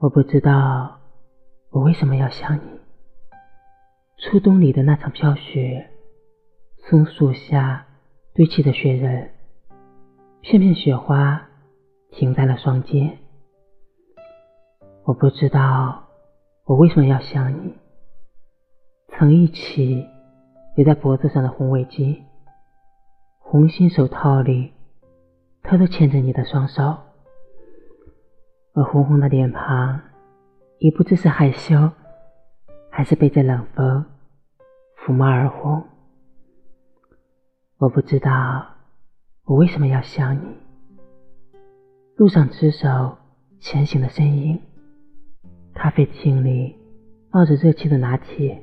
我不知道我为什么要想你。初冬里的那场飘雪，松树下堆砌的雪人，片片雪花停在了双肩。我不知道我为什么要想你。曾一起围在脖子上的红围巾，红心手套里偷偷牵着你的双手。而红红的脸庞，已不知是害羞，还是被这冷风抚摸而红。我不知道我为什么要想你。路上执手前行的身影，咖啡厅里冒着热气的拿铁，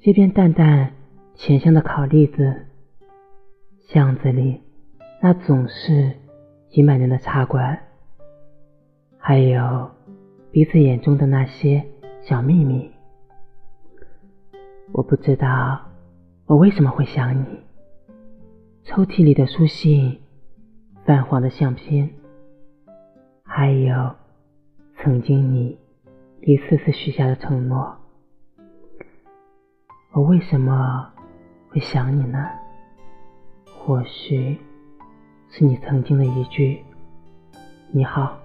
街边淡淡甜香的烤栗子，巷子里那总是挤满人的茶馆。还有彼此眼中的那些小秘密，我不知道我为什么会想你。抽屉里的书信，泛黄的相片，还有曾经你一次次许下的承诺，我为什么会想你呢？或许是你曾经的一句“你好”。